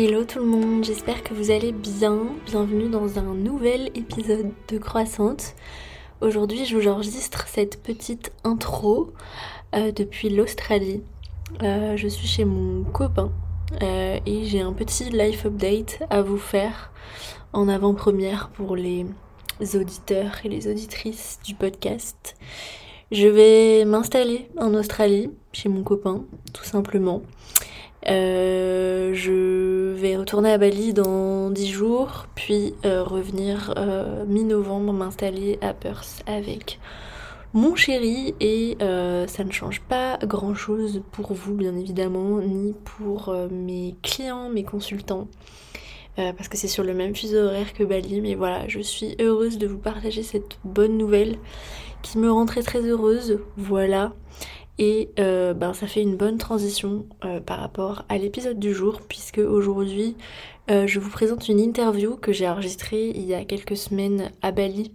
Hello tout le monde, j'espère que vous allez bien. Bienvenue dans un nouvel épisode de Croissante. Aujourd'hui, je vous enregistre cette petite intro euh, depuis l'Australie. Euh, je suis chez mon copain euh, et j'ai un petit life update à vous faire en avant-première pour les auditeurs et les auditrices du podcast. Je vais m'installer en Australie chez mon copain, tout simplement. Euh, je vais retourner à Bali dans 10 jours, puis euh, revenir euh, mi-novembre m'installer à Perth avec mon chéri et ça ne change pas grand chose pour vous bien évidemment, ni pour mes clients, mes consultants. parce que c'est sur le même fuseau horaire que Bali, mais voilà, je suis heureuse de vous partager cette bonne nouvelle qui me rend très très heureuse. Voilà. Et euh, ben, ça fait une bonne transition euh, par rapport à l'épisode du jour, puisque aujourd'hui euh, je vous présente une interview que j'ai enregistrée il y a quelques semaines à Bali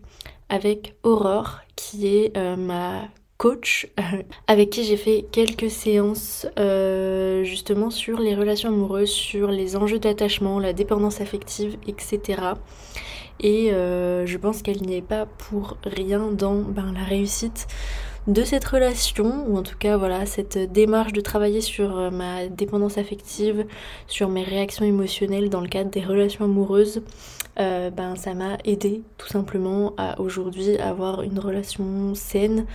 avec Aurore, qui est ma coach, avec qui j'ai fait quelques séances justement sur les relations amoureuses, sur les enjeux d'attachement, la dépendance affective, etc. Et je pense qu'elle n'y est pas pour rien dans ben, la réussite de cette relation, ou en tout cas voilà, cette démarche de travailler sur euh, ma dépendance affective, sur mes réactions émotionnelles dans le cadre des relations amoureuses, euh, ben ça m'a aidé tout simplement à aujourd'hui avoir une relation saine,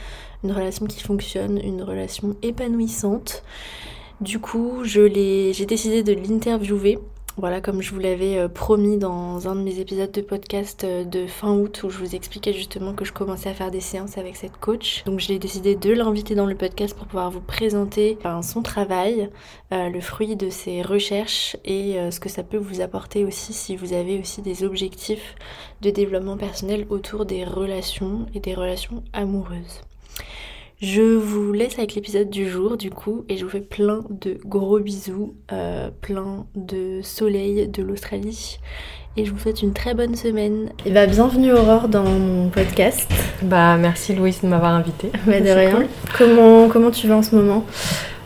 une relation qui fonctionne, une relation épanouissante. Du coup, j'ai décidé de l'interviewer voilà, comme je vous l'avais euh, promis dans un de mes épisodes de podcast euh, de fin août où je vous expliquais justement que je commençais à faire des séances avec cette coach. Donc j'ai décidé de l'inviter dans le podcast pour pouvoir vous présenter son travail, euh, le fruit de ses recherches et ce que ça peut vous apporter aussi si vous avez aussi des objectifs de développement personnel autour des relations et des relations amoureuses. Je vous laisse avec l'épisode du jour du coup et je vous fais plein de gros bisous, euh, plein de soleil de l'Australie et je vous souhaite une très bonne semaine. Et bah bienvenue Aurore dans mon podcast. Bah merci Louise de m'avoir invitée. Bah de rien. Comment, comment tu vas en ce moment?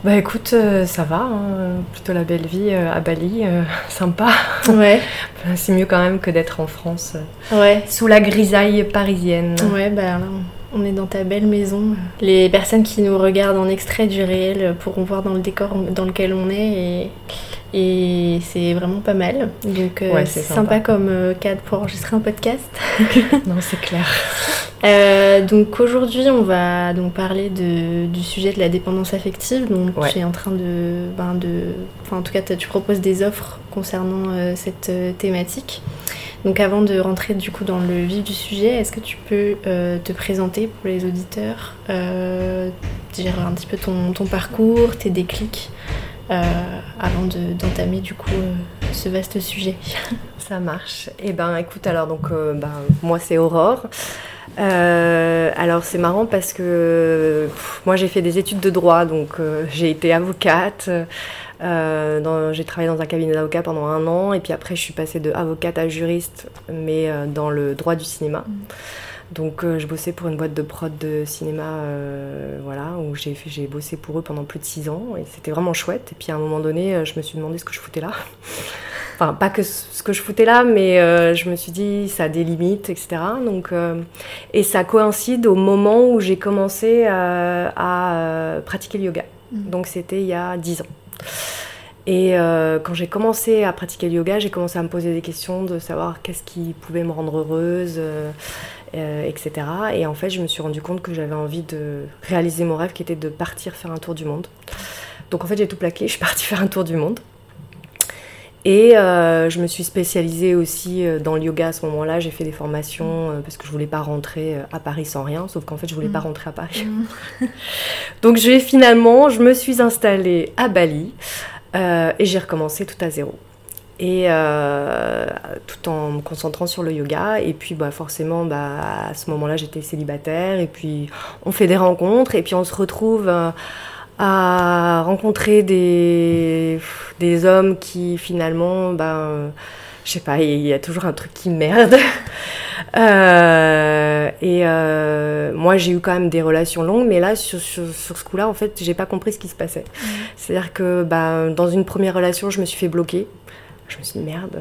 Bah écoute, euh, ça va, hein. plutôt la belle vie euh, à Bali, sympa. Ouais. C'est mieux quand même que d'être en France, ouais. sous la grisaille parisienne. Ouais, bah là, on est dans ta belle maison. Les personnes qui nous regardent en extrait du réel pourront voir dans le décor dans lequel on est et, c'est vraiment pas mal. Donc euh, c'est sympa. comme euh, cadre pour enregistrer un podcast. non, c'est clair. Euh, donc aujourd'hui, on va donc parler du sujet de la dépendance affective. Donc tu es en train de, ben de, enfin en tout cas, tu proposes des offres concernant cette thématique. Donc avant de rentrer du coup dans le vif du sujet, est-ce que tu peux euh, te présenter pour les auditeurs, euh, dire un petit peu ton, parcours, tes déclics, euh, avant d'entamer du coup ce vaste sujet? Ça marche. Eh ben écoute, alors donc ben, moi c'est Aurore. alors c'est marrant parce que moi j'ai fait des études de droit, donc j'ai été avocate. Euh, j'ai travaillé dans un cabinet d'avocat pendant un an et puis après je suis passée de avocate à juriste mais euh, dans le droit du cinéma. Mm. Donc euh, je bossais pour une boîte de prod de cinéma voilà, où j'ai, j'ai bossé pour eux pendant plus de six ans et c'était vraiment chouette. Et puis à un moment donné je me suis demandé ce que je foutais là. enfin pas que ce que je foutais là mais je me suis dit ça a des limites etc. Donc, et ça coïncide au moment où j'ai commencé à pratiquer le yoga. Mm. Donc c'était il y a dix ans. Et euh, quand j'ai commencé à pratiquer le yoga, j'ai commencé à me poser des questions de savoir qu'est-ce qui pouvait me rendre heureuse, euh, euh, etc. Et en fait, je me suis rendu compte que j'avais envie de réaliser mon rêve qui était de partir faire un tour du monde. Donc en fait, j'ai tout plaqué, je suis partie faire un tour du monde. Et je me suis spécialisée aussi dans le yoga à ce moment-là. J'ai fait des formations parce que je voulais pas rentrer à Paris sans rien, sauf qu'en fait je voulais pas mm. rentrer à Paris. Mm. Donc je vais finalement, je me suis installée à Bali. Euh, et j'ai recommencé tout à zéro. Et euh, tout en me concentrant sur le yoga. Et puis bah, forcément, bah, à ce moment-là, j'étais célibataire. Et puis on fait des rencontres. Et puis on se retrouve euh, à rencontrer des, des hommes qui finalement, bah, je sais pas, il y a toujours un truc qui merde. Euh, et euh, moi, j'ai eu quand même des relations longues, mais là, sur, sur, ce coup-là, en fait, j'ai pas compris ce qui se passait. Mm. C'est-à-dire que bah, dans une première relation, je me suis fait bloquer. Je me suis dit merde.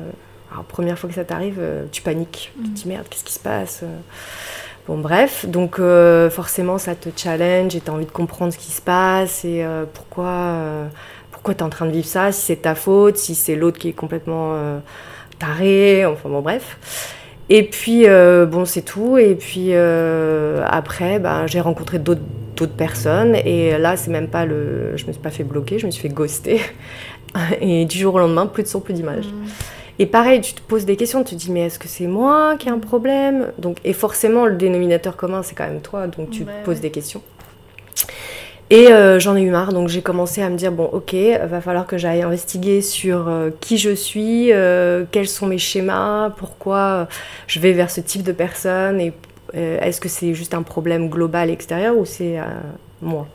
Alors première fois que ça t'arrive, tu paniques. Tu te dis merde, qu'est-ce qui se passe Bon bref, donc forcément ça te challenge et tu as envie de comprendre ce qui se passe et pourquoi, pourquoi tu es en train de vivre ça, si c'est ta faute, si c'est l'autre qui est complètement taré, enfin bon bref. Et puis, euh, bon, c'est tout. Et puis, euh, après, ben, j'ai rencontré d'autres personnes. Et là, c'est même pas le. Je me suis pas fait bloquer, je me suis fait ghoster. Et du jour au lendemain, plus de son, plus d'image. Mmh. Et pareil, tu te poses des questions, tu te dis, mais est-ce que c'est moi qui ai un problème? Donc, Et forcément, le dénominateur commun, c'est quand même toi, donc tu te poses des questions. Et euh, j'en ai eu marre, donc j'ai commencé à me dire bon, ok, va falloir que j'aille investiguer sur euh, qui je suis, euh, quels sont mes schémas, pourquoi je vais vers ce type de personne, et est-ce que c'est juste un problème global extérieur ou c'est moi?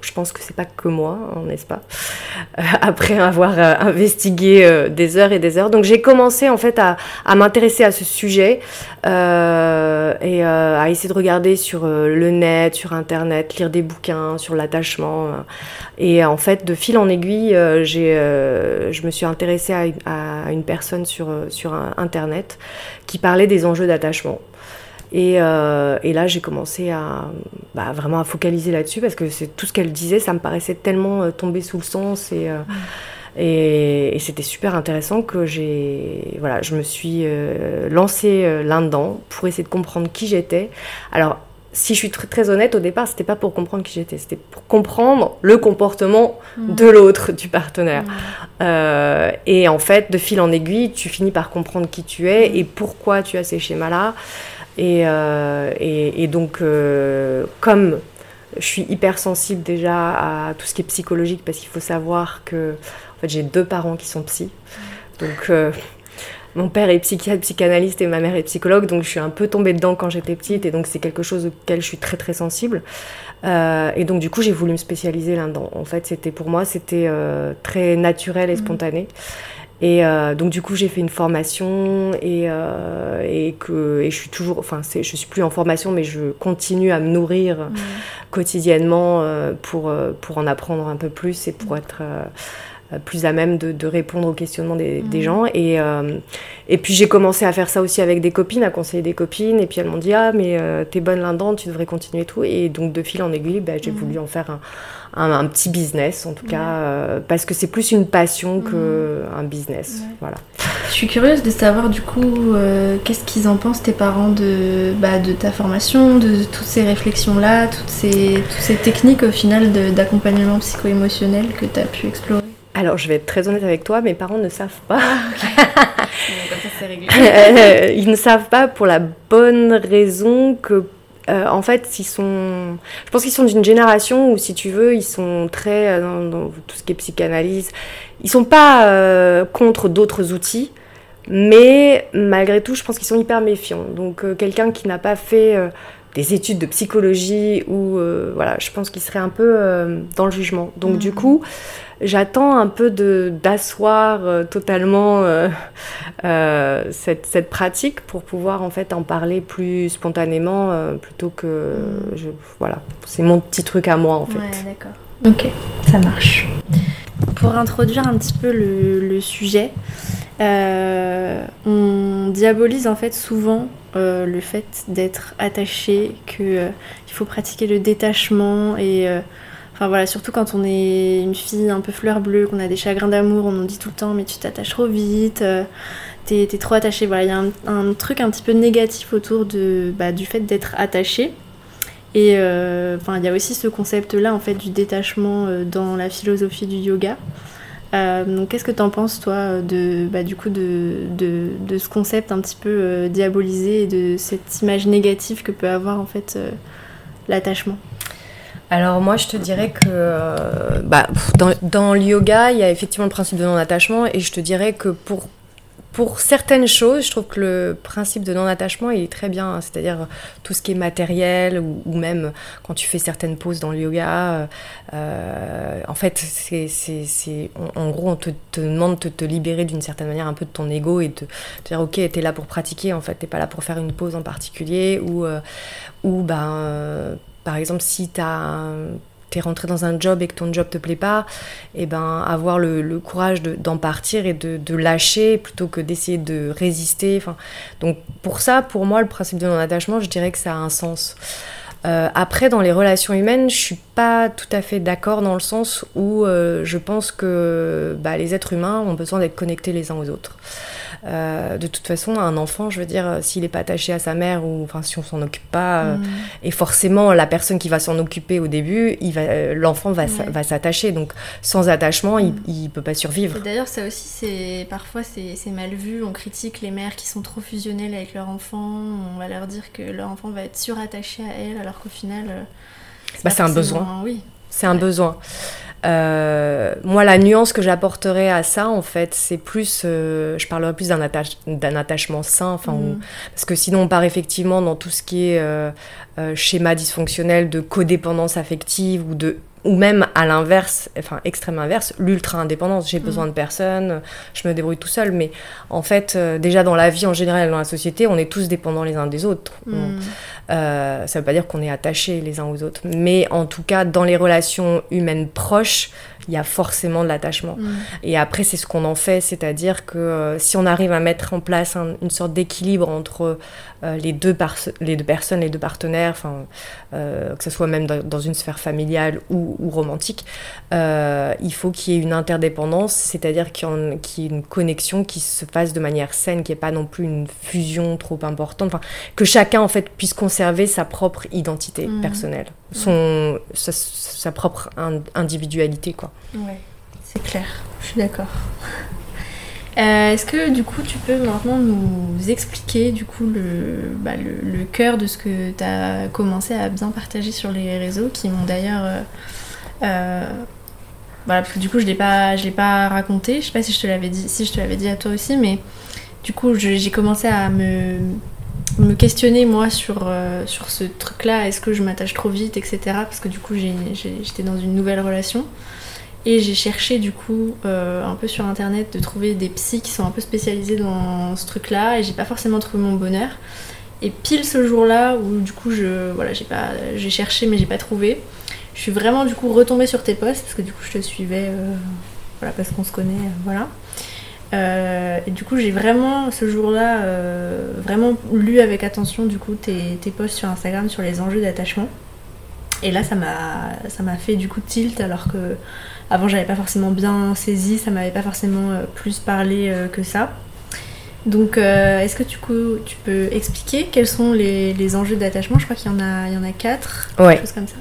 Je pense que c'est pas que moi, hein, n'est-ce pas euh, Après avoir euh, investigué euh, des heures et des heures, donc j'ai commencé en fait à, m'intéresser à ce sujet et à essayer de regarder sur le net, sur internet, lire des bouquins sur l'attachement. et en fait, de fil en aiguille, j'ai, je me suis intéressée à, à une personne sur sur internet qui parlait des enjeux d'attachement. Euh, et, là, j'ai commencé à bah, vraiment à focaliser là-dessus parce que c'est tout ce qu'elle disait, ça me paraissait tellement euh, tomber sous le sens et, euh, et, c'était super intéressant que j'ai voilà, je me suis lancée là-dedans pour essayer de comprendre qui j'étais. Alors si je suis très, très honnête, au départ, c'était pas pour comprendre qui j'étais, c'était pour comprendre le comportement mmh. de l'autre, du partenaire. Mmh. et en fait, de fil en aiguille, tu finis par comprendre qui tu es et pourquoi tu as ces schémas-là. Euh, et, et, donc, euh, comme je suis hyper sensible déjà à tout ce qui est psychologique, parce qu'il faut savoir que en fait, j'ai deux parents qui sont psy. Donc, euh, mon père est psychiatre, psychanalyste et ma mère est psychologue, donc je suis un peu tombée dedans quand j'étais petite, et donc c'est quelque chose auquel je suis très très sensible. et donc du coup, j'ai voulu me spécialiser là-dedans. En fait, c'était pour moi, c'était très naturel et mmh. Et euh, donc du coup j'ai fait une formation et, euh, et que et je suis toujours, enfin je suis plus en formation mais je continue à me nourrir mmh. quotidiennement euh, pour, pour en apprendre un peu plus et pour mmh. être plus à même de, de, répondre aux questionnements des, des mmh. gens. Et, et puis j'ai commencé à faire ça aussi avec des copines, à conseiller des copines. Et puis elles m'ont dit Ah, mais t'es bonne là-dedans, tu devrais continuer tout. Et donc de fil en aiguille, bah, j'ai voulu en faire un, un, petit business en tout cas, euh, parce que c'est plus une passion qu'un mhm. un business. Voilà. Je suis curieuse de savoir du coup euh, qu'est-ce qu'ils en pensent tes parents de, bah, de ta formation, de toutes ces réflexions-là, toutes ces, toutes ces techniques au final d'accompagnement psycho-émotionnel que tu as pu explorer? Alors, je vais être très honnête avec toi, mes parents ne savent pas. Euh, ils ne savent pas pour la bonne raison que euh, en fait, ils sont, je pense qu'ils sont d'une génération où, si tu veux, ils sont très euh, dans, tout ce qui est psychanalyse. Ils sont pas euh, contre d'autres outils, mais malgré tout, je pense qu'ils sont hyper méfiants. Donc, quelqu'un qui n'a pas fait des études de psychologie ou voilà, je pense qu'il serait un peu dans le jugement. Donc, du mmh. coup, j'attends un peu d'asseoir euh, totalement euh, euh, cette, cette, pratique pour pouvoir en fait en parler plus spontanément plutôt que mm. je, voilà c'est mon petit truc à moi en fait. Ouais, d'accord. Ok, ça marche. Pour introduire un petit peu le, le sujet, on diabolise en fait souvent le fait d'être attaché, qu'il il faut pratiquer le détachement et Enfin voilà, surtout quand on est une fille un peu fleur bleue, qu'on a des chagrins d'amour, on nous dit tout le temps mais tu t'attaches trop vite, euh, t'es trop attaché. Voilà, il y a un, truc un petit peu négatif autour de, bah, du fait d'être attaché. Et euh, enfin, il y a aussi ce concept-là en fait du détachement euh, dans la philosophie du yoga. Donc qu'est-ce que tu en penses toi de, bah, du coup de, de, de, ce concept un petit peu diabolisé et de cette image négative que peut avoir en fait l'attachement? Alors moi je te dirais que euh, bah, dans, le yoga il y a effectivement le principe de non-attachement et je te dirais que pour, pour certaines choses je trouve que le principe de non-attachement il est très bien, c'est-à-dire tout ce qui est matériel ou, même quand tu fais certaines poses dans le yoga, euh, en fait c'est, en, gros on te, demande de te libérer d'une certaine manière un peu de ton ego et de dire ok t'es là pour pratiquer en fait t'es pas là pour faire une pose en particulier ou, euh, ou ben par exemple, si tu as es rentré dans un job et que ton job te plaît pas, et eh ben avoir le, courage d'en partir et de, lâcher plutôt que d'essayer de résister. Enfin, donc pour ça, pour moi, le principe de non-attachement, je dirais que ça a un sens. Euh, après, dans les relations humaines, je suis pas tout à fait d'accord dans le sens où euh, je pense que bah, les êtres humains ont besoin d'être connectés les uns aux autres. Euh, de toute façon, un enfant, je veux dire, euh, s'il n'est pas attaché à sa mère ou enfin si on s'en occupe pas, euh, mm. et forcément la personne qui va s'en occuper au début, l'enfant va, va s'attacher. Donc sans attachement, il, mm. il peut pas survivre. D'ailleurs, ça aussi, c'est parfois c'est mal vu. On critique les mères qui sont trop fusionnelles avec leur enfant. On va leur dire que leur enfant va être surattaché à elle, alors qu'au final, bah, c'est un besoin. Oui. C'est un besoin. Euh, moi, la nuance que j'apporterais à ça, en fait, c'est plus, euh, je parlerais plus d'un attachement sain, enfin, mm. parce que sinon on part effectivement dans tout ce qui est euh, schéma dysfonctionnel de codépendance affective ou de ou même à l'inverse, enfin extrême inverse, l'ultra-indépendance. J'ai mm. besoin de personne, je me débrouille tout seul. Mais en fait, euh, déjà dans la vie en général, dans la société, on est tous dépendants les uns des autres. Mm. Euh, ça ne veut pas dire qu'on est attachés les uns aux autres. Mais en tout cas, dans les relations humaines proches, il y a forcément de l'attachement. Mm. Et après, c'est ce qu'on en fait, c'est-à-dire que euh, si on arrive à mettre en place une sorte d'équilibre entre euh, les, deux les deux personnes, les deux partenaires, euh, que ce soit même dans, une sphère familiale ou, romantique, il faut qu'il y ait une interdépendance, c'est-à-dire qu'il y, ait une connexion qui se fasse de manière saine, qu'il n'y ait pas non plus une fusion trop importante, que chacun en fait puisse conserver sa propre identité mm. personnelle, son, sa, sa propre individualité. Quoi. Ouais, c'est clair, je suis d'accord. Euh, est-ce que du coup tu peux maintenant nous expliquer du coup le, bah, cœur de ce que tu as commencé à bien partager sur les réseaux qui m'ont d'ailleurs... Euh, euh, voilà, parce que du coup je l'ai pas, je l'ai pas raconté, je sais pas si je te l'avais dit, si je te l'avais dit à toi aussi, mais du coup j'ai commencé à me, questionner moi sur, sur ce truc là, est-ce que je m'attache trop vite, etc. Parce que du coup j'étais dans une nouvelle relation. Et j'ai cherché du coup euh, un peu sur internet de trouver des psys qui sont un peu spécialisés dans ce truc-là et j'ai pas forcément trouvé mon bonheur. Et pile ce jour-là où du coup je voilà j'ai pas j'ai cherché mais j'ai pas trouvé. Je suis vraiment du coup retombée sur tes posts parce que du coup je te suivais euh, voilà parce qu'on se connaît euh, voilà. et du coup j'ai vraiment ce jour-là vraiment lu avec attention du coup tes, tes posts sur Instagram sur les enjeux d'attachement. Et là ça m'a ça m'a fait du coup tilt alors que avant, j'avais pas forcément bien saisi, ça m'avait pas forcément euh, plus parlé euh, que ça. Donc, euh, est-ce que tu, tu peux expliquer quels sont les, enjeux d'attachement? Je crois qu'il y en a, il y en a quatre, ouais. choses comme ça.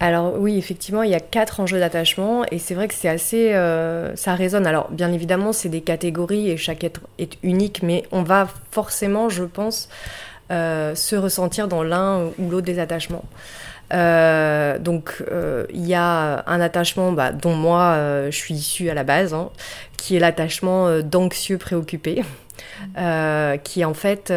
Alors oui, effectivement, il y a quatre enjeux d'attachement et c'est vrai que c'est assez, ça résonne. Alors bien évidemment, c'est des catégories et chaque être est unique, mais on va forcément, je pense, se ressentir dans l'un ou l'autre des attachements. Euh, donc euh, il y a un attachement bah, dont moi euh, je suis issue à la base, hein, qui est l'attachement d'anxieux préoccupé, qui en fait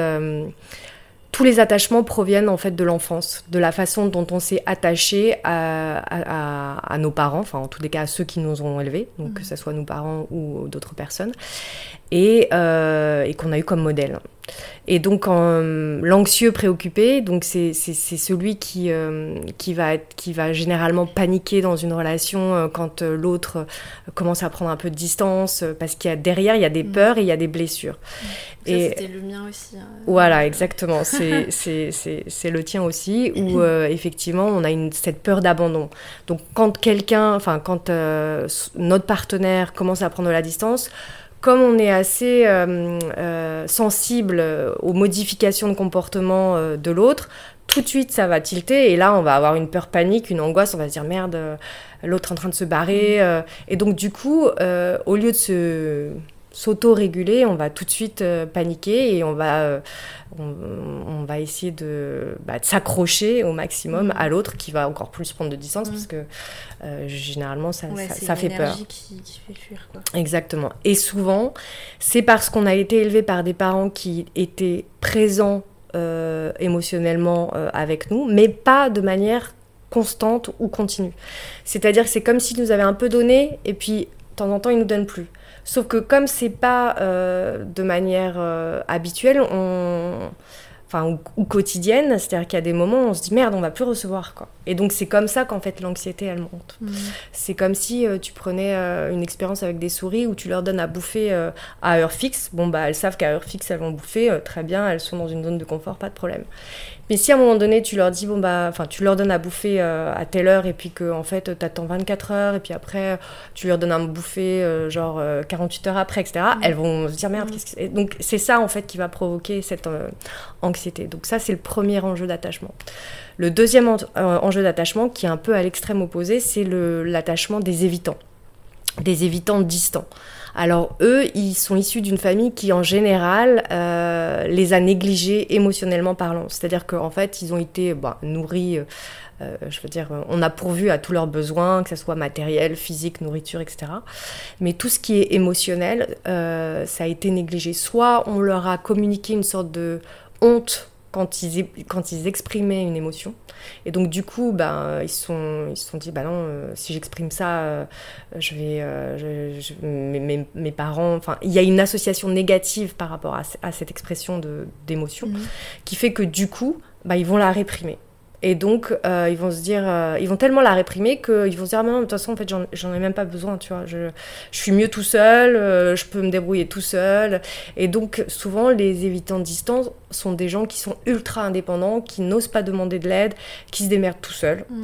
tous les attachements proviennent en fait de l'enfance, de la façon dont on s'est attaché à, nos parents, enfin en tous les cas à ceux qui nous ont élevés, donc que ce soit nos parents ou d'autres personnes, et, et qu'on a eu comme modèle. Et donc l'anxieux préoccupé, donc c'est celui qui, euh, qui, va être, qui va généralement paniquer dans une relation euh, quand euh, l'autre commence à prendre un peu de distance, parce qu'il y a derrière, il y a des mm. peurs et il y a des blessures. Et c'était le mien aussi. Hein. Voilà, exactement. c'est le tien aussi, où effectivement, on a une, cette peur d'abandon. Donc quand quelqu'un, enfin quand notre partenaire commence à prendre de la distance, comme on est assez euh, euh, sensible aux modifications de comportement euh, de l'autre, tout de suite ça va tilter et là on va avoir une peur panique, une angoisse, on va se dire merde, l'autre est en train de se barrer. Mm. et donc du coup, au lieu de se s'auto-réguler, on va tout de suite paniquer et on va, on, va essayer de, bah, de s'accrocher au maximum mm. à l'autre qui va encore plus prendre de distance mm. parce que euh, généralement ça, ça, fait peur. Qui, qui fait fuir, quoi. Exactement. Et souvent, c'est parce qu'on a été élevé par des parents qui étaient présents euh, émotionnellement euh, avec nous, mais pas de manière constante ou continue. C'est-à-dire que c'est comme s'ils nous avaient un peu donné et puis de temps en temps ils nous donnent plus. Sauf que comme c'est pas de manière habituelle, on enfin ou, quotidienne, c'est-à-dire qu'il y a des moments où on se dit merde, on va plus recevoir quoi. Et donc c'est comme ça qu'en fait l'anxiété elle monte. Mmh. C'est comme si euh, tu prenais euh, une expérience avec des souris où tu leur donnes à bouffer euh, à heure fixe. Bon bah elles savent qu'à heure fixe elles vont bouffer, très bien, elles sont dans une zone de confort, pas de problème. Mais si à un moment donné tu leur dis bon bah enfin tu leur donnes à bouffer à telle heure et puis que en fait t'attends 24 heures et puis après tu leur donnes à bouffer genre 48 heures après etc. Mmh. Elles vont se dire merde mmh. qu'est-ce que donc c'est ça en fait qui va provoquer cette anxiété. Donc ça c'est le premier enjeu d'attachement. Le deuxième euh, enjeu d'attachement, qui est un peu à l'extrême opposé, c'est l'attachement des évitants, des évitants distants. Alors eux, ils sont issus d'une famille qui, en général, euh, les a négligés émotionnellement parlant. C'est-à-dire qu'en fait, ils ont été bah, nourris, euh, je veux dire, on a pourvu à tous leurs besoins, que ce soit matériel, physique, nourriture, etc. Mais tout ce qui est émotionnel, ça a été négligé. Soit on leur a communiqué une sorte de honte quand ils, quand ils exprimaient une émotion. Et donc, du coup, ben, ils se sont, ils sont dit, bah non, euh, si j'exprime ça, euh, je vais. Euh, mes, mes, parents. Enfin, il y a une association négative par rapport à, à cette expression d'émotion mmh. qui fait que, du coup, bah, ils vont la réprimer. Et donc, euh, ils vont se dire, euh, ils vont tellement la réprimer qu'ils vont se dire, ah, non, de toute façon, en fait, j'en ai même pas besoin, tu vois. Je, je suis mieux tout seul, euh, je peux me débrouiller tout seul. Et donc, souvent, les évitants de distance sont des gens qui sont ultra indépendants, qui n'osent pas demander de l'aide, qui se démerdent tout seuls. Mm.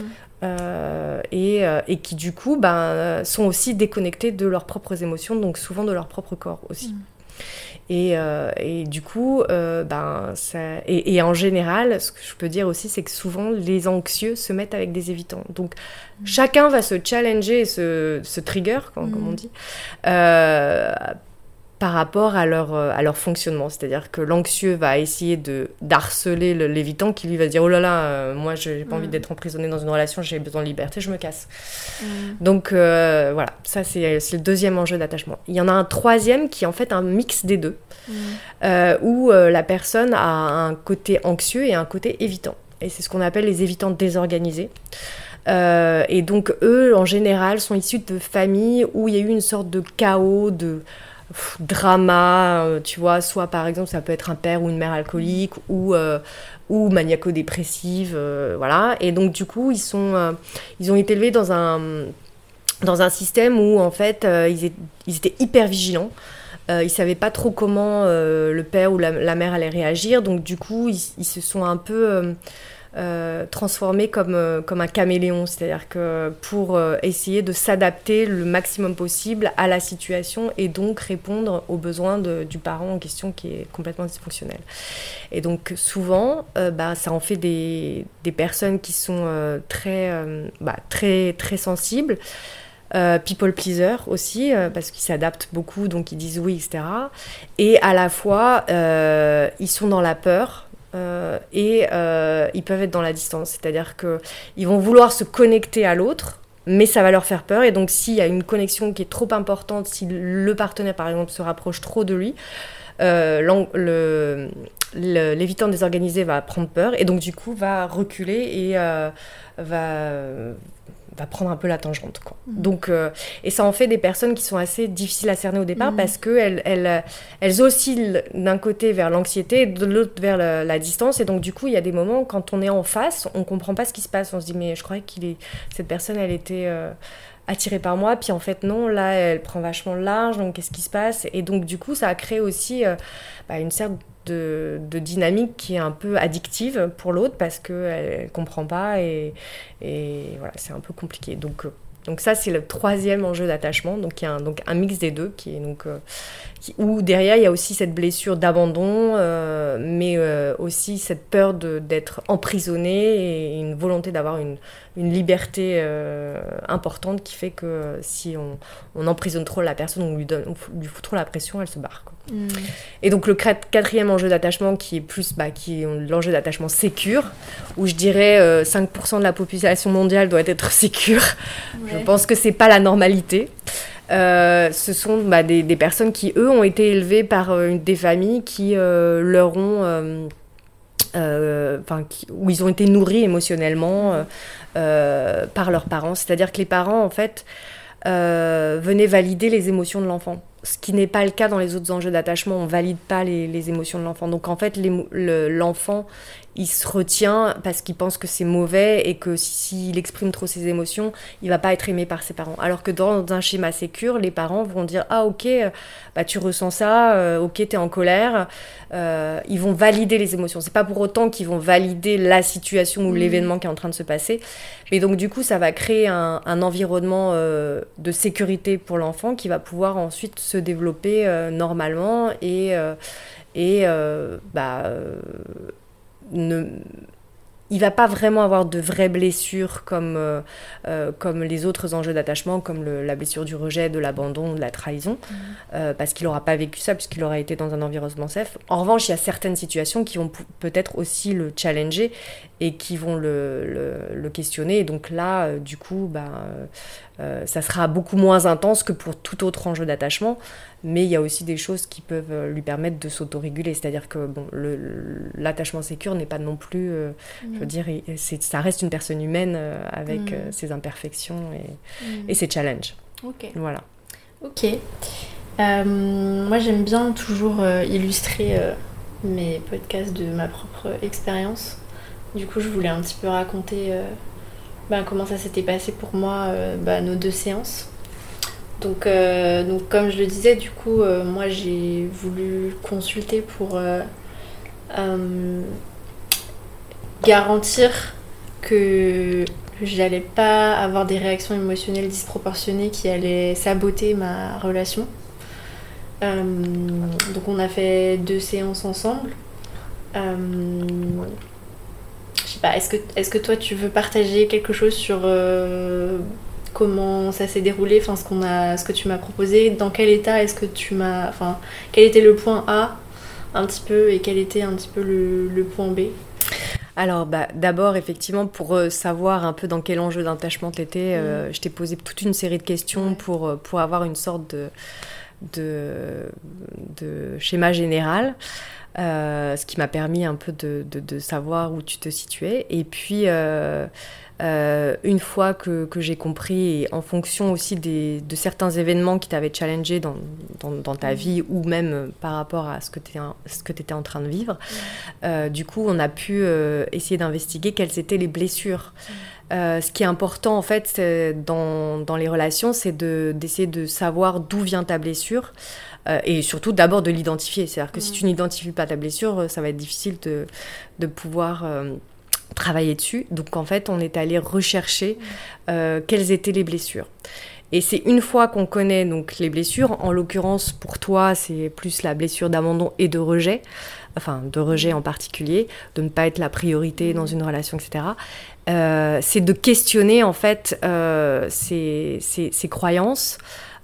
Et, et, qui, du coup, ben, sont aussi déconnectés de leurs propres émotions, donc souvent de leur propre corps aussi. Mm. Et, euh, et, du coup, euh, ben, ça, et, en général, ce que je peux dire aussi, c'est que souvent, les anxieux se mettent avec des évitants. Donc, mm. chacun va se challenger, se, se trigger, comme, comme on mm. dit, euh, par rapport à leur, euh, à leur fonctionnement. C'est-à-dire que l'anxieux va essayer de d'harceler l'évitant qui lui va dire oh là là, euh, moi j'ai pas envie mm. d'être emprisonné dans une relation, j'ai besoin de liberté, je me casse. Mm. Donc euh, voilà, ça c'est le deuxième enjeu d'attachement. Il y en a un troisième qui est en fait un mix des deux, mm. où la personne a un côté anxieux et un côté évitant. Et c'est ce qu'on appelle les évitants désorganisés. et donc eux, en général, sont issus de familles où il y a eu une sorte de chaos, de drama, euh, tu vois, soit par exemple ça peut être un père ou une mère alcoolique ou, euh, ou maniaco-dépressive, euh, voilà. Et donc du coup, ils, sont, ils ont été élevés dans un, dans un système où en fait ils, étaient hyper vigilants. ils savaient pas trop comment le père ou la, mère allait réagir, donc du coup ils, se sont un peu transformé comme, euh, comme un caméléon, c'est-à-dire que pour euh, essayer de s'adapter le maximum possible à la situation et donc répondre aux besoins du parent en question qui est complètement dysfonctionnel. Et donc souvent, bah, ça en fait des, des personnes qui sont très, bah, très, très sensibles. people pleaser aussi, parce qu'ils s'adaptent beaucoup, donc ils disent oui, etc. Et à la fois, ils sont dans la peur, euh, et euh, ils peuvent être dans la distance. C'est-à-dire qu'ils vont vouloir se connecter à l'autre, mais ça va leur faire peur. Et donc, s'il y a une connexion qui est trop importante, si le partenaire, par exemple, se rapproche trop de lui, euh, l'évitant désorganisé va prendre peur et donc, du coup, va reculer et va va prendre un peu la tangente. Quoi. Mhm. Donc, euh, et ça en fait des personnes qui sont assez difficiles à cerner au départ mhm. parce qu'elles elles, elles oscillent d'un côté vers l'anxiété de l'autre vers la, distance. Et donc, du coup, il y a des moments quand on est en face, on comprend pas ce qui se passe. On se dit, mais je croyais qu'il est cette personne, elle était. Euh, attirée par moi, puis en fait non, là elle prend vachement large, donc qu'est-ce qui se passe? Et donc du coup ça a créé aussi euh, bah, une certaine de, dynamique qui est un peu addictive pour l'autre parce qu'elle ne comprend pas et, voilà, c'est un peu compliqué. Donc, euh, donc ça, c'est le troisième enjeu d'attachement. Donc il y a un, donc un mix des deux qui est donc euh, où derrière il y a aussi cette blessure d'abandon, euh, mais aussi cette peur d'être emprisonné et une volonté d'avoir une, une, liberté importante qui fait que si on, on, emprisonne trop la personne, on lui donne, on lui fout trop la pression, elle se barre. Et donc le quatrième enjeu d'attachement qui est plus bah, qui l'enjeu d'attachement sécure, où je dirais 5% euh, de la population mondiale doit être sécure. Je pense que c'est pas la normalité. Euh, ce sont bah, des, des, personnes qui, eux, ont été élevées par euh, des familles qui leur ont... Enfin, où ils ont été nourris émotionnellement par leurs parents. C'est-à-dire que les parents, en fait, venaient valider les émotions de l'enfant. ce qui n'est pas le cas dans les autres enjeux d'attachement, on valide pas les, émotions de l'enfant. Donc en fait, l'enfant, il se retient parce qu'il pense que c'est mauvais et que s'il exprime trop ses émotions, il va pas être aimé par ses parents. Alors que dans un schéma sécure, les parents vont dire ah ok, bah tu ressens ça, euh, ok t'es en colère. Euh, ils vont valider les émotions. C'est pas pour autant qu'ils vont valider la situation ou mmh. l'événement qui est en train de se passer. Mais donc du coup, ça va créer un, environnement euh, de sécurité pour l'enfant qui va pouvoir ensuite se développer normalement et et bah ne il va pas vraiment avoir de vraies blessures comme, euh, euh, comme les autres enjeux d'attachement, comme la blessure du rejet, de l'abandon, de la trahison, mmh. euh, parce qu'il n'aura pas vécu ça, puisqu'il aura été dans un environnement safe. En revanche, il y a certaines situations qui vont peut-être aussi le challenger et qui vont le, le, questionner. Et donc là, du coup, bah, ça sera beaucoup moins intense que pour tout autre enjeu d'attachement mais il y a aussi des choses qui peuvent euh, lui permettre de s'autoréguler. C'est-à-dire que bon, l'attachement sécure n'est pas non plus, euh, je veux mm. dire, ça reste une personne humaine euh, avec mm. ses imperfections et, mm. et, ses challenges. Ok. Voilà. Ok. moi, j'aime bien toujours illustrer mes podcasts de ma propre expérience. Du coup, je voulais un petit peu raconter ben, comment ça s'était passé pour moi, ben, nos deux séances. Donc, euh, donc comme je le disais, du coup, euh, moi j'ai voulu consulter pour euh, garantir que j'allais pas avoir des réactions émotionnelles disproportionnées qui allaient saboter ma relation. donc on a fait deux séances ensemble. je sais pas, est-ce que, est que toi tu veux partager quelque chose sur comment ça s'est déroulé, enfin ce qu'on a, ce que tu m'as proposé, dans quel état est-ce que tu m'as, enfin quel était le point A un petit peu et quel était un petit peu le, point B? Alors, bah, d'abord, effectivement, pour euh, savoir un peu dans quel enjeu d'attachement tu étais, euh, mm. je t'ai posé toute une série de questions pour, euh, pour avoir une sorte de, de, de schéma général. ce qui m'a permis un peu de, de, de, savoir où tu te situais. Et puis, euh, une fois que, que j'ai compris, et en fonction aussi des, de certains événements qui t'avaient challengé dans, dans, ta mm. vie ou même euh, par rapport à ce que tu étais en train de vivre, mm. euh, du coup, on a pu essayer d'investiguer quelles étaient les blessures. Mm. ce qui est important en fait dans, dans les relations, c'est d'essayer de, savoir d'où vient ta blessure et surtout d'abord de l'identifier. C'est-à-dire que si tu n'identifies pas ta blessure, ça va être difficile de, de pouvoir travailler dessus. Donc en fait, on est allé rechercher euh, quelles étaient les blessures. Et c'est une fois qu'on connaît donc les blessures, en l'occurrence pour toi, c'est plus la blessure d'abandon et de rejet, enfin de rejet en particulier, de ne pas être la priorité dans une relation, etc. Euh, c'est de questionner en fait euh, ces, croyances.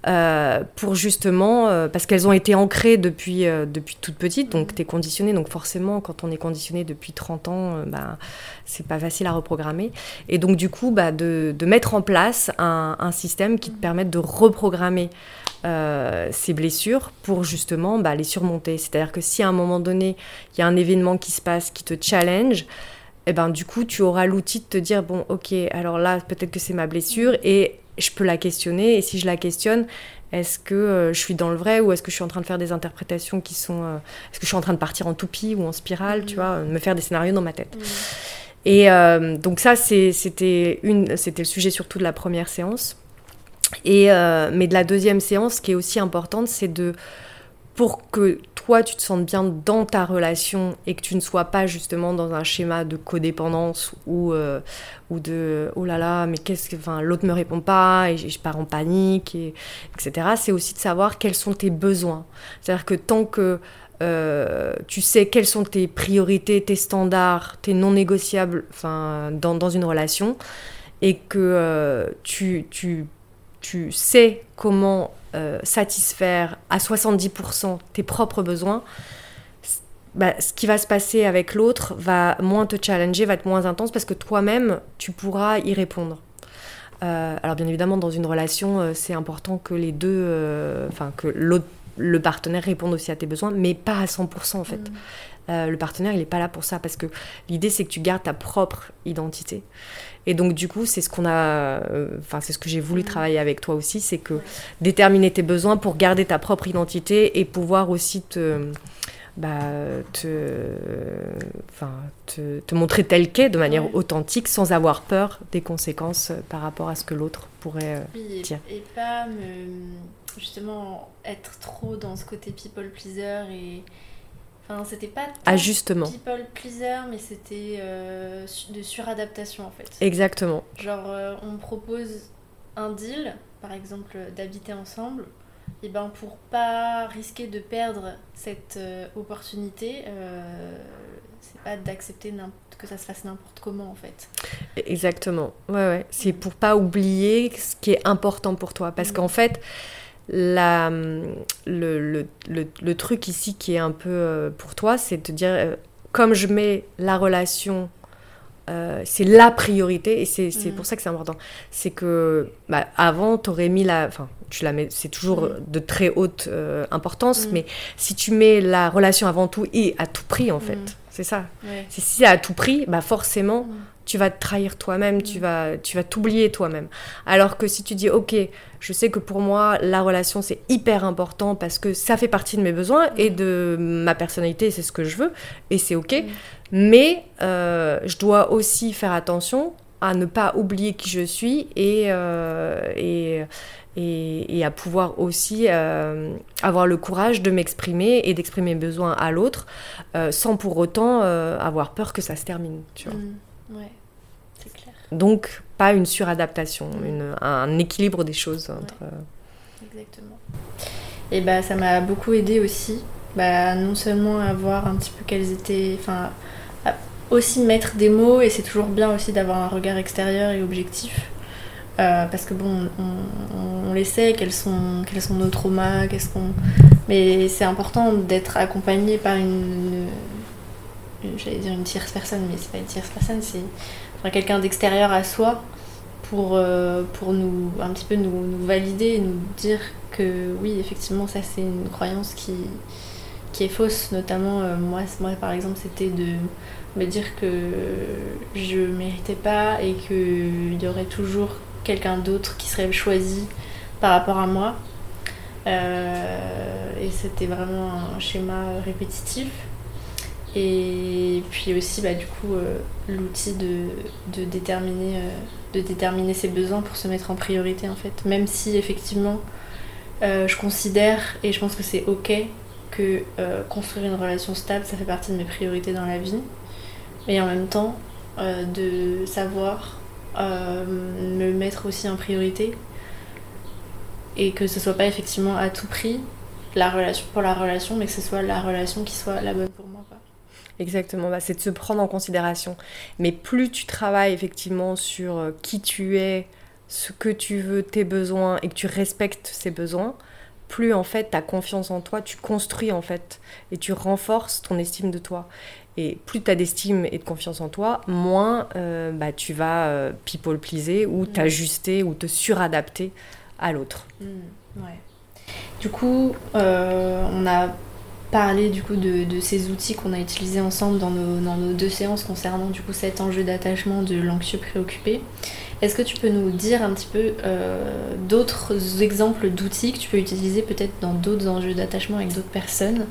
Euh, pour justement, euh, parce qu'elles ont été ancrées depuis, euh, depuis toute petite, donc tu es conditionné, donc forcément quand on est conditionné depuis 30 ans, bah, c'est pas facile à reprogrammer. Et donc du coup, bah, de, de, mettre en place un, un, système qui te permette de reprogrammer ces blessures pour justement bah, les surmonter. C'est-à-dire que si à un moment donné, il y a un événement qui se passe qui te challenge, et eh ben, du coup, tu auras l'outil de te dire, bon, ok, alors là, peut-être que c'est ma blessure, et je peux la questionner et si je la questionne, est-ce que euh, je suis dans le vrai ou est-ce que je suis en train de faire des interprétations qui sont... Euh, est-ce que je suis en train de partir en toupie ou en spirale, tu mm. vois, me faire des scénarios dans ma tête. Mm. Et euh, donc ça, c'était le sujet surtout de la première séance. Et, mais de la deuxième séance, qui est aussi importante, c'est de pour que toi tu te sentes bien dans ta relation et que tu ne sois pas justement dans un schéma de codépendance ou, euh, ou de oh là là mais qu'est-ce que enfin l'autre me répond pas et je pars en panique et, etc c'est aussi de savoir quels sont tes besoins. C'est à dire que tant que euh, tu sais quelles sont tes priorités tes standards tes non négociables dans, dans une relation et que euh, tu, tu tu sais comment satisfaire à 70% tes propres besoins, bah, ce qui va se passer avec l'autre va moins te challenger, va être moins intense parce que toi-même, tu pourras y répondre. Euh, alors bien évidemment, dans une relation, euh, c'est important que les deux, enfin que l'autre le partenaire réponde aussi à tes besoins, mais pas à 100% en fait. le partenaire, il n'est pas là pour ça. Parce que l'idée, c'est que tu gardes ta propre identité. Et donc, du coup, c'est ce qu'on a. Enfin, c'est ce que j'ai voulu mmh. travailler avec toi aussi c'est que déterminer tes besoins pour garder ta propre identité et pouvoir aussi te bah, te, enfin, te, te, montrer tel qu'est de manière authentique sans avoir peur des conséquences par rapport à ce que l'autre pourrait euh, oui, dire. Et pas me, justement être trop dans ce côté people pleaser et. Enfin, c'était pas ajustement people pleaser, mais c'était euh, de suradaptation en fait. Exactement. Genre, euh, on propose un deal, par exemple d'habiter ensemble et ben pour pas risquer de perdre cette euh, opportunité, c'est pas d'accepter que ça se fasse n'importe comment en fait. Exactement. Ouais ouais. C'est pour pas oublier ce qui est important pour toi, parce mm. qu'en fait. La, le, le, le, truc ici qui est un peu euh, pour toi, c'est de dire, comme je mets la relation c'est la priorité et c'est mm. pour ça que c'est important. C'est que bah, avant, tu aurais mis la. Enfin, tu la mets, c'est toujours mm. de très haute euh, importance, mm. mais si tu mets la relation avant tout et à tout prix, en fait, mm. c'est ça. Si c'est à tout prix, bah forcément, tu vas te trahir toi-même, tu vas tu vas t'oublier toi-même. Alors que si tu dis, ok, je sais que pour moi, la relation, c'est hyper important parce que ça fait partie de mes besoins et de ma personnalité, c'est ce que je veux, et c'est ok. Mais euh, je dois aussi faire attention à ne pas oublier qui je suis et, euh, et et, à pouvoir aussi euh, avoir le courage de m'exprimer et d'exprimer mes besoins à l'autre euh, sans pour autant avoir peur que ça se termine. Tu vois. Mmh. Donc, pas une suradaptation, une, un équilibre des choses entre. Exactement. Et bah, ça m'a beaucoup aidé aussi, bah, non seulement à voir un petit peu quelles étaient. Enfin, aussi mettre des mots, et c'est toujours bien aussi d'avoir un regard extérieur et objectif euh, parce que bon, on, les sait, quels sont, quels sont nos traumas, qu'est-ce qu'on. Mais c'est important d'être accompagné par une, j'allais dire une tierce personne, mais c'est pas une tierce personne, c'est quelqu'un d'extérieur à soi pour, euh, pour nous un petit peu nous, valider, nous dire que oui, effectivement, ça c'est une croyance qui, qui est fausse. Notamment, euh, moi, moi par exemple, c'était de me dire que je méritais pas et qu'il y aurait toujours quelqu'un d'autre qui serait choisi par rapport à moi. Euh, et c'était vraiment un schéma répétitif. Et puis aussi, bah, du coup, euh, l'outil de, de, déterminer, euh, de déterminer ses besoins pour se mettre en priorité, en fait. Même si, effectivement, je considère, et je pense que c'est ok, que construire une relation stable, ça fait partie de mes priorités dans la vie. Mais en même temps, de savoir euh, me mettre aussi en priorité et que ce soit pas effectivement à tout prix la relation pour la relation mais que ce soit la relation qui soit la bonne pour moi Exactement, bah, c'est de se prendre en considération. Mais plus tu travailles effectivement sur euh, qui tu es, ce que tu veux, tes besoins et que tu respectes ces besoins, plus en fait tu as confiance en toi, tu construis en fait et tu renforces ton estime de toi. Et plus tu as d'estime et de confiance en toi, moins euh, bah, tu vas euh, people pleaser ou t'ajuster ou te suradapter à l'autre. Mm, du coup, euh, on a parlé du coup de, ces outils qu'on a utilisés ensemble dans nos, dans nos, deux séances concernant du coup cet enjeu d'attachement de l'anxieux préoccupé. Est-ce que tu peux nous dire un petit peu d'autres exemples d'outils que tu peux utiliser peut-être dans d'autres enjeux d'attachement avec d'autres personnes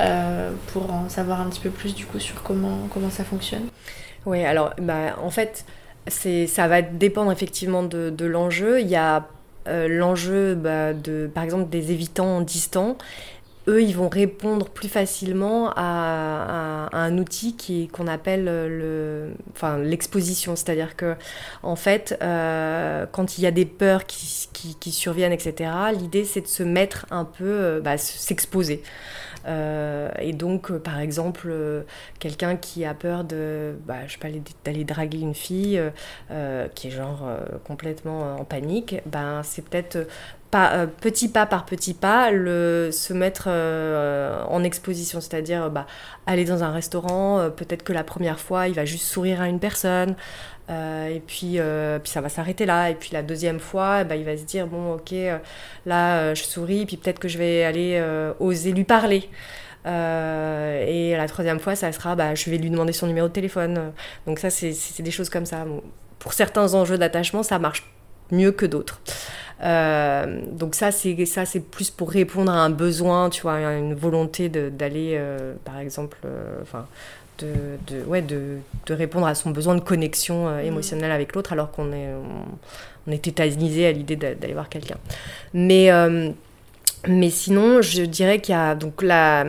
euh, pour en savoir un petit peu plus du coup sur comment, comment ça fonctionne? Oui, alors bah, en fait, ça va dépendre effectivement de, de l'enjeu. Il y a euh, l'enjeu bah, de, par exemple, des évitants distants. Eux, ils vont répondre plus facilement à, un outil qu'on appelle le, enfin, l'exposition. C'est-à-dire que, en fait, euh, quand il y a des peurs qui, surviennent, etc., l'idée, c'est de se mettre un peu, bah, s'exposer. Euh, et donc, euh, par exemple, euh, quelqu'un qui a peur de, bah, je sais pas, d'aller draguer une fille qui est genre complètement en panique, ben c'est peut-être pas, petit pas par petit pas, le, se mettre en exposition, c'est-à-dire bah, aller dans un restaurant, peut-être que la première fois, il va juste sourire à une personne, euh, et puis, euh, puis ça va s'arrêter là. Et puis la deuxième fois, bah, il va se dire bon, ok, euh, là je souris, puis peut-être que je vais aller oser lui parler. et la troisième fois, ça sera, bah, je vais lui demander son numéro de téléphone. Donc ça, c'est des choses comme ça. Pour certains enjeux d'attachement, ça marche mieux que d'autres. Donc ça, c'est ça, c'est plus pour répondre à un besoin, tu vois, une volonté d'aller, par exemple, enfin, de, de, ouais, de, de, répondre à son besoin de connexion mm. émotionnelle avec l'autre, alors qu'on est, on, est tétanisé à l'idée d'aller voir quelqu'un. Mais mais sinon, je dirais qu'il y a donc la,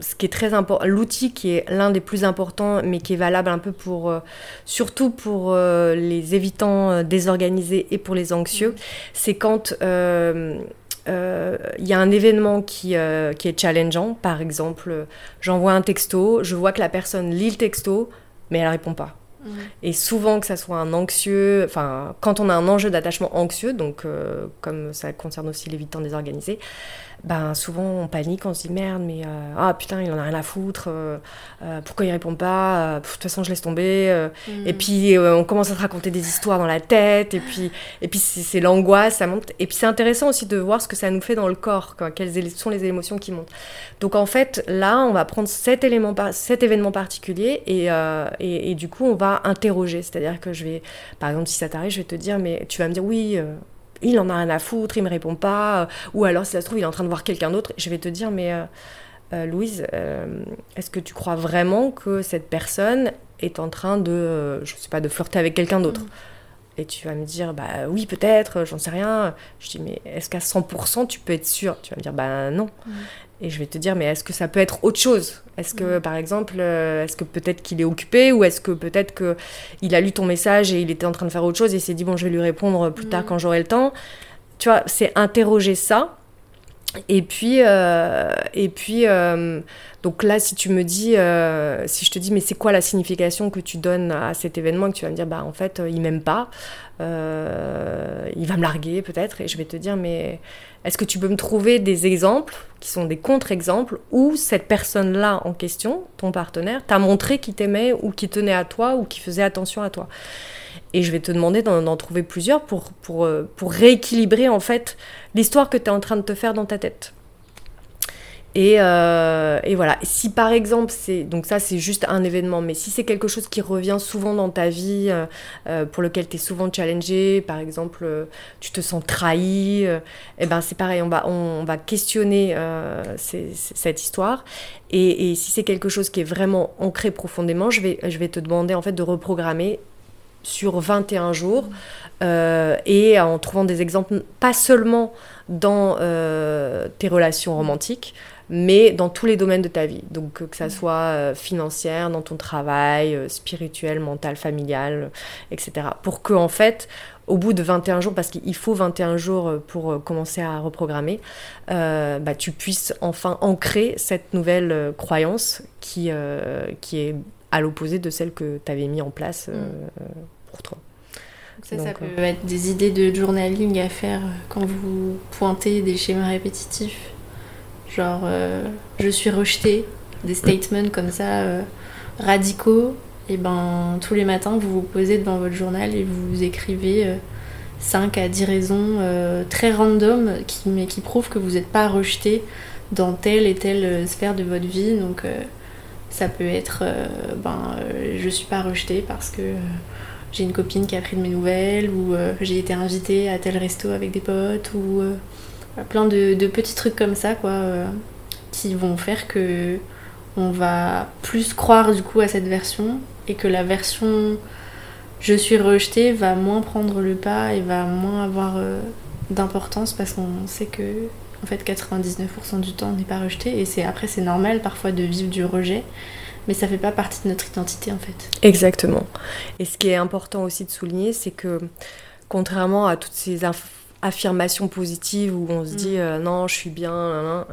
ce qui est très important, l'outil qui est l'un des plus importants, mais qui est valable un peu pour, euh, surtout pour euh, les évitants euh, désorganisés et pour les anxieux, mmh. c'est quand il y a un événement qui, qui est challengeant. Par exemple, j'envoie un texto, je vois que la personne lit le texto, mais elle répond pas. Et souvent que ça soit un anxieux, enfin quand on a un enjeu d'attachement anxieux, donc euh, comme ça concerne aussi l'évitant désorganisé, ben souvent on panique, on se dit merde, mais euh, ah putain, il en a rien à foutre, euh, euh, pourquoi il répond pas, de toute façon je laisse tomber. Mm. Et puis on commence à se raconter des histoires dans la tête, et puis, et puis c'est l'angoisse, ça monte. Et puis c'est intéressant aussi de voir ce que ça nous fait dans le corps, quoi, quelles sont les émotions qui montent. Donc en fait, là, on va prendre cet, élément, cet événement particulier et, et, et, du coup, on va interroger. C'est-à-dire que je vais, par exemple, si ça t'arrive, je vais te dire, mais tu vas me dire oui il en a rien à foutre, il me répond pas, euh, ou alors si ça se trouve il est en train de voir quelqu'un d'autre, je vais te dire mais euh, euh, Louise, est-ce que tu crois vraiment que cette personne est en train de, je sais pas, de flirter avec quelqu'un d'autre? Mm. Et tu vas me dire, bah oui, peut-être, j'en sais rien. Je dis, mais est-ce qu'à 100% tu peux être sûr? Tu vas me dire, bah non. Mm. Et je vais te dire, mais est-ce que ça peut être autre chose? Est-ce que, par exemple, euh, est-ce que peut-être qu'il est occupé ou est-ce que peut-être qu'il a lu ton message et il était en train de faire autre chose et s'est dit, bon, je vais lui répondre plus tard mm. quand j'aurai le temps Tu vois, c'est interroger ça. Et puis, euh, et puis euh, donc là, si tu me dis, si je te dis, mais c'est quoi la signification que tu donnes à cet événement, que tu vas me dire, bah en fait, il m'aime pas, il va me larguer peut-être, et je vais te dire, mais est-ce que tu peux me trouver des exemples qui sont des contre-exemples où cette personne-là en question, ton partenaire, t'a montré qu'il t'aimait ou qu'il tenait à toi ou qu'il faisait attention à toi? Et je vais te demander d'en trouver plusieurs pour, pour, euh, pour rééquilibrer en fait l'histoire que tu es en train de te faire dans ta tête. Euh, et, voilà. Si par exemple, c'est donc ça, c'est juste un événement, mais si c'est quelque chose qui revient souvent dans ta vie, euh, euh, pour lequel tu es souvent challengé, par exemple, tu te sens trahi, et eh ben c'est pareil, on va, on, va questionner cette histoire. Et, si c'est quelque chose qui est vraiment ancré profondément, je vais, je vais te demander en fait de reprogrammer sur 21 jours et en trouvant des exemples, pas seulement dans tes relations romantiques, mais dans tous les domaines de ta vie. Donc que ça soit euh, financière, dans ton travail, euh, spirituel, mental, familial, etc. Pour que en fait, au bout de 21 jours, parce qu'il faut 21 jours euh, pour commencer à reprogrammer, bah, tu puisses enfin ancrer cette nouvelle croyance qui, qui est à l'opposé de celle que tu avais mis en place mm. pour toi. Ça, ça peut être des idées de journaling à faire quand vous pointez des schémas répétitifs genre euh, je suis rejetée, des statements comme ça euh, radicaux, et ben tous les matins vous vous posez devant votre journal et vous écrivez 5 euh, à 10 raisons très random qui, mais qui prouvent que vous n'êtes pas rejeté dans telle et telle sphère de votre vie. Donc ça peut être ben je suis pas rejetée parce que j'ai une copine qui a pris de mes nouvelles ou j'ai été invitée à tel resto avec des potes ou plein de, petits trucs comme ça, quoi, euh, qui vont faire que on va plus croire du coup à cette version et que la version je suis rejetée va moins prendre le pas et va moins avoir euh, d'importance parce qu'on sait que en fait 99% du temps on n'est pas rejeté et c'est après c'est normal parfois de vivre du rejet mais ça fait pas partie de notre identité en fait. Exactement. Et ce qui est important aussi de souligner c'est que contrairement à toutes ces infos affirmation positive où on se dit mm. euh, non, je suis bien.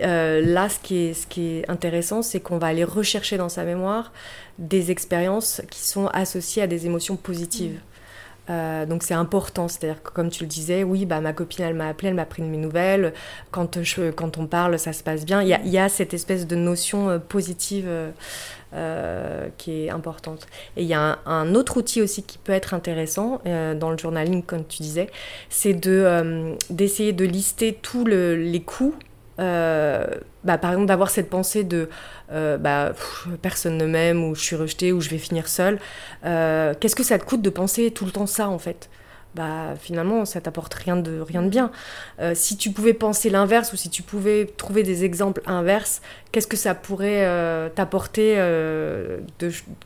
Euh, là, ce qui est, ce qui est intéressant, c'est qu'on va aller rechercher dans sa mémoire des expériences qui sont associées à des émotions positives. Mm. Euh, donc c'est important, c'est-à-dire que comme tu le disais, oui, bah, ma copine elle m'a appelé, elle m'a pris de mes nouvelles, quand, je, quand on parle ça se passe bien, il y a, cette espèce de notion positive euh, qui est importante. Et il y a un, autre outil aussi qui peut être intéressant euh, dans le journaling, comme tu disais, c'est de, euh, d'essayer de lister tous les coûts bah, par exemple, d'avoir cette pensée de bah, personne ne m'aime, ou je suis rejetée, ou je vais finir seule. Qu'est-ce que ça te coûte de penser tout le temps ça, en fait? Bah finalement ça t'apporte rien de rien de bien. Euh, si tu pouvais penser l'inverse ou si tu pouvais trouver des exemples inverses, qu'est-ce que ça pourrait euh, t'apporter euh,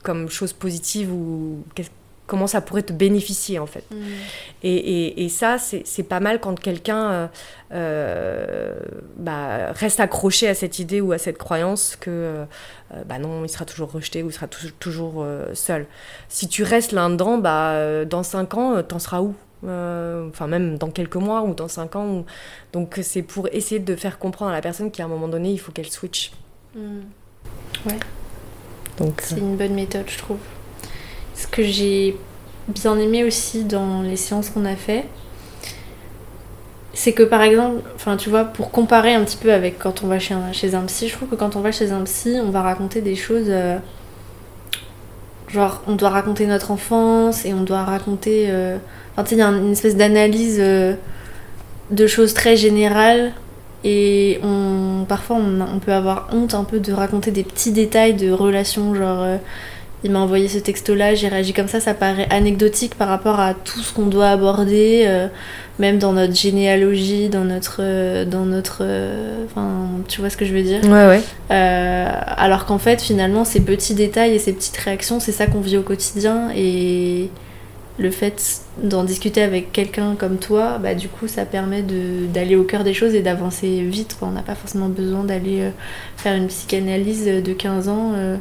comme chose positive ou comment ça pourrait te bénéficier en fait. Mm. Et, et, et, ça c'est pas mal quand quelqu'un bah, reste accroché à cette idée ou à cette croyance que bah non il sera toujours rejeté ou il sera toujours seul. Si tu restes là-dedans, bah, dans 5 ans t'en seras où? Euh, enfin même dans quelques mois ou dans cinq ans. Donc c'est pour essayer de faire comprendre à la personne qu'à un moment donné, il faut qu'elle switch. Ouais. Donc c'est euh, une bonne méthode, je trouve. Ce que j'ai bien aimé aussi dans les séances qu'on a fait, c'est que par exemple, enfin tu vois, pour comparer un petit peu avec quand on va chez un, psy, je trouve que quand on va chez un psy, on va raconter des choses. Euh, genre, on doit raconter notre enfance et on doit raconter il y a une espèce d'analyse euh, de choses très générales et on, parfois on, peut avoir honte un peu de raconter des petits détails de relations, genre euh, il m'a envoyé ce texto-là, j'ai réagi comme ça, ça paraît anecdotique par rapport à tout ce qu'on doit aborder, euh, même dans notre généalogie, dans notre, dans notre, enfin, tu vois ce que je veux dire? Ouais, ouais. alors qu'en fait, finalement, ces petits détails et ces petites réactions, c'est ça qu'on vit au quotidien et le fait d'en discuter avec quelqu'un comme toi, bah, du coup, ça permet d'aller au cœur des choses et d'avancer vite. On n'a pas forcément besoin d'aller euh, faire une psychanalyse de 15 ans euh,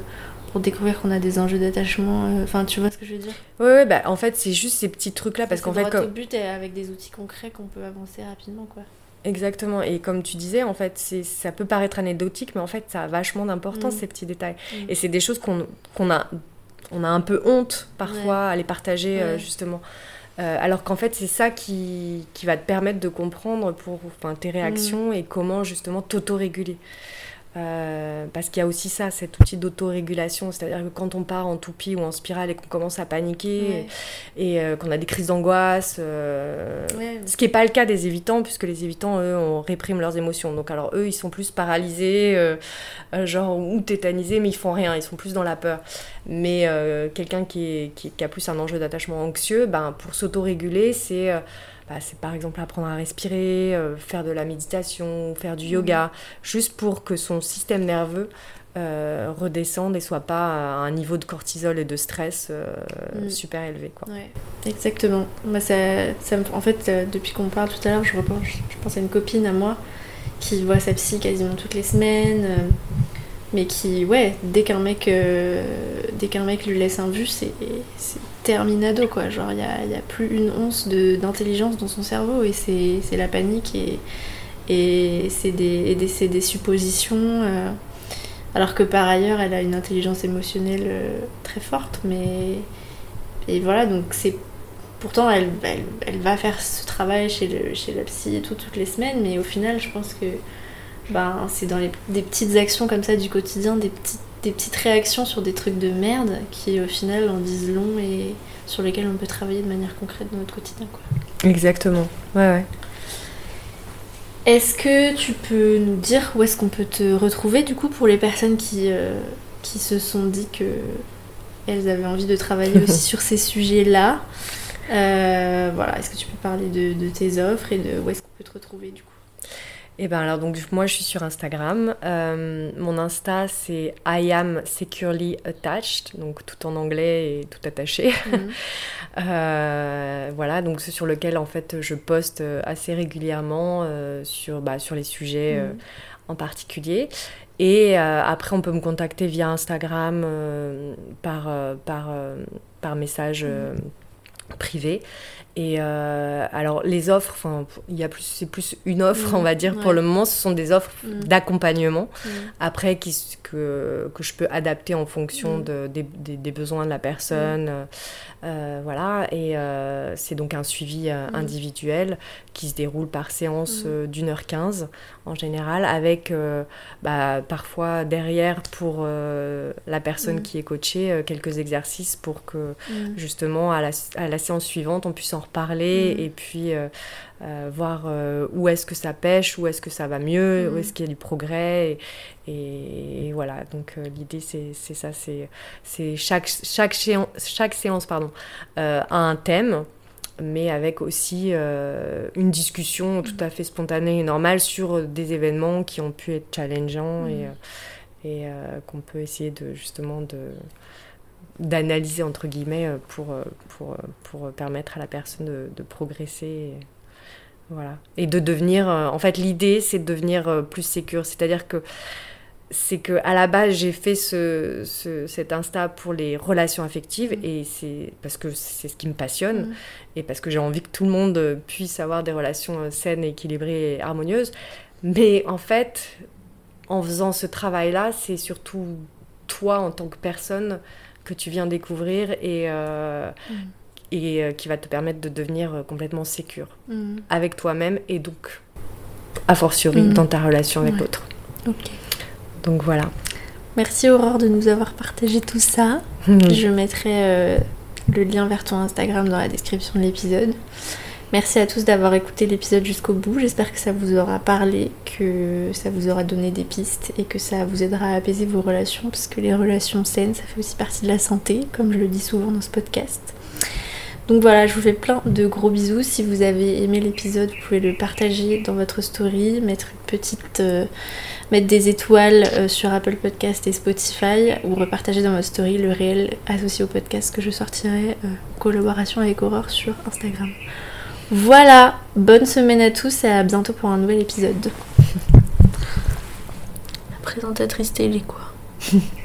pour découvrir qu'on a des enjeux d'attachement. Euh, enfin, tu vois ce que je veux dire? Oui, ouais, bah, en fait, c'est juste ces petits trucs-là. Parce qu'en fait. Comme... but et avec des outils concrets qu'on peut avancer rapidement, quoi. Exactement. Et comme tu disais, en fait, ça peut paraître anecdotique, mais en fait, ça a vachement d'importance, mmh. ces petits détails. Mmh. Et c'est des choses qu'on a on a un peu honte parfois à les partager euh, justement. Euh, alors qu'en fait, c'est ça qui, qui, va te permettre de comprendre pour tes réactions mm. et comment justement t'autoréguler. Euh, parce qu'il y a aussi ça, cet outil d'autorégulation, c'est-à-dire que quand on part en toupie ou en spirale et qu'on commence à paniquer et, euh, qu'on a des crises d'angoisse, euh, ce qui n'est pas le cas des évitants, puisque les évitants, eux, on réprime leurs émotions. Donc alors eux, ils sont plus paralysés, genre ou tétanisés, mais ils font rien, ils sont plus dans la peur. Mais quelqu'un qui, qui, a plus un enjeu d'attachement anxieux, ben, pour s'autoréguler, c'est bah, c'est par exemple apprendre à respirer, euh, faire de la méditation, faire du yoga, mhm. juste pour que son système nerveux euh, redescende et soit pas à un niveau de cortisol et de stress euh, mhm. super élevé. Quoi. exactement. Moi, ça, en fait, depuis qu'on parle tout à l'heure, je, repense, je pense à une copine à moi qui voit sa psy quasiment toutes les semaines mais qui, ouais, dès qu'un mec, dès qu'un mec lui laisse un vu, c'est terminado, quoi. Genre, il n'y a, a, plus une once d'intelligence dans son cerveau et c'est la panique et, et c'est des, des, des, suppositions. Euh, alors que par ailleurs, elle a une intelligence émotionnelle euh, très forte, mais. Et voilà, donc c'est. Pourtant, elle, elle, va faire ce travail chez, le, chez la psy tout, toutes les semaines, mais au final, je pense que ben, c'est dans les, des petites actions comme ça du quotidien, des petites des petites réactions sur des trucs de merde qui au final en disent long et sur lesquels on peut travailler de manière concrète dans notre quotidien. Quoi. Exactement, ouais ouais. Est-ce que tu peux nous dire où est-ce qu'on peut te retrouver du coup pour les personnes qui, euh, qui se sont dit que elles avaient envie de travailler aussi sur ces sujets-là? Euh, Voilà, est-ce que tu peux parler de, de tes offres et de où est-ce qu'on peut te retrouver du coup? Eh ben alors donc moi je suis sur Instagram. Euh, mon Insta c'est I am securely attached, donc tout en anglais et tout attaché. Mhm. Euh, voilà donc c'est sur lequel en fait je poste assez régulièrement euh, sur bah, sur les sujets mhm. en particulier. Et après on peut me contacter via Instagram par par par message. Privé et euh, alors les offres, enfin il y a plus, c'est plus une offre, on va dire pour le moment. Ce sont des offres mm. d'accompagnement. Mm. Après qui, que, que je peux adapter en fonction de, des, des, besoins de la personne. Euh, voilà. Et euh, c'est donc un suivi individuel qui se déroule par séance d'une heure quinze en général, avec bah, parfois derrière pour la personne qui est coachée quelques exercices pour que justement à la, à la séance suivante on puisse en reparler Mhm. et puis euh, euh, voir euh, où est-ce que ça pêche, où est-ce que ça va mieux, où Mhm. est-ce qu'il y a du progrès. Et, et- et voilà, donc euh, l'idée c'est ça, c'est chaque, chaque, séance, chaque séance pardon, a un thème mais avec aussi une discussion tout à fait spontanée et normale sur des événements qui ont pu être challengeants et, et qu'on peut essayer de justement de d'analyser entre guillemets euh, pour, euh, pour, euh, pour permettre à la personne de, de progresser voilà et de devenir en fait l'idée c'est de devenir plus sécure c'est-à-dire que c'est que à la base j'ai fait ce, ce- cet insta pour les relations affectives Mhm. et c'est parce que c'est ce qui me passionne Mhm. et parce que j'ai envie que tout le monde puisse avoir des relations saines, équilibrées et harmonieuses. Mais en fait, en faisant ce travail-là, c'est surtout toi en tant que personne que tu viens découvrir et, euh, Mhm. et euh, qui va te permettre de devenir euh, complètement sécure Mhm. avec toi-même et donc a fortiori Mhm. dans ta relation avec Ouais. l'autre. Ok. Donc voilà. Merci Aurore de nous avoir partagé tout ça. Je mettrai le lien vers ton Instagram dans la description de l'épisode. Merci à tous d'avoir écouté l'épisode jusqu'au bout. J'espère que ça vous aura parlé, que ça vous aura donné des pistes et que ça vous aidera à apaiser vos relations parce que les relations saines, ça fait aussi partie de la santé, comme je le dis souvent dans ce podcast. Donc voilà, je vous fais plein de gros bisous. Si vous avez aimé l'épisode, vous pouvez le partager dans votre story, mettre une petite, euh, mettre des étoiles euh, sur Apple Podcast et Spotify, ou repartager dans votre story le réel associé au podcast que je sortirai euh, en collaboration avec Aurore sur Instagram. Voilà, bonne semaine à tous et à bientôt pour un nouvel épisode. La présentatrice télé quoi.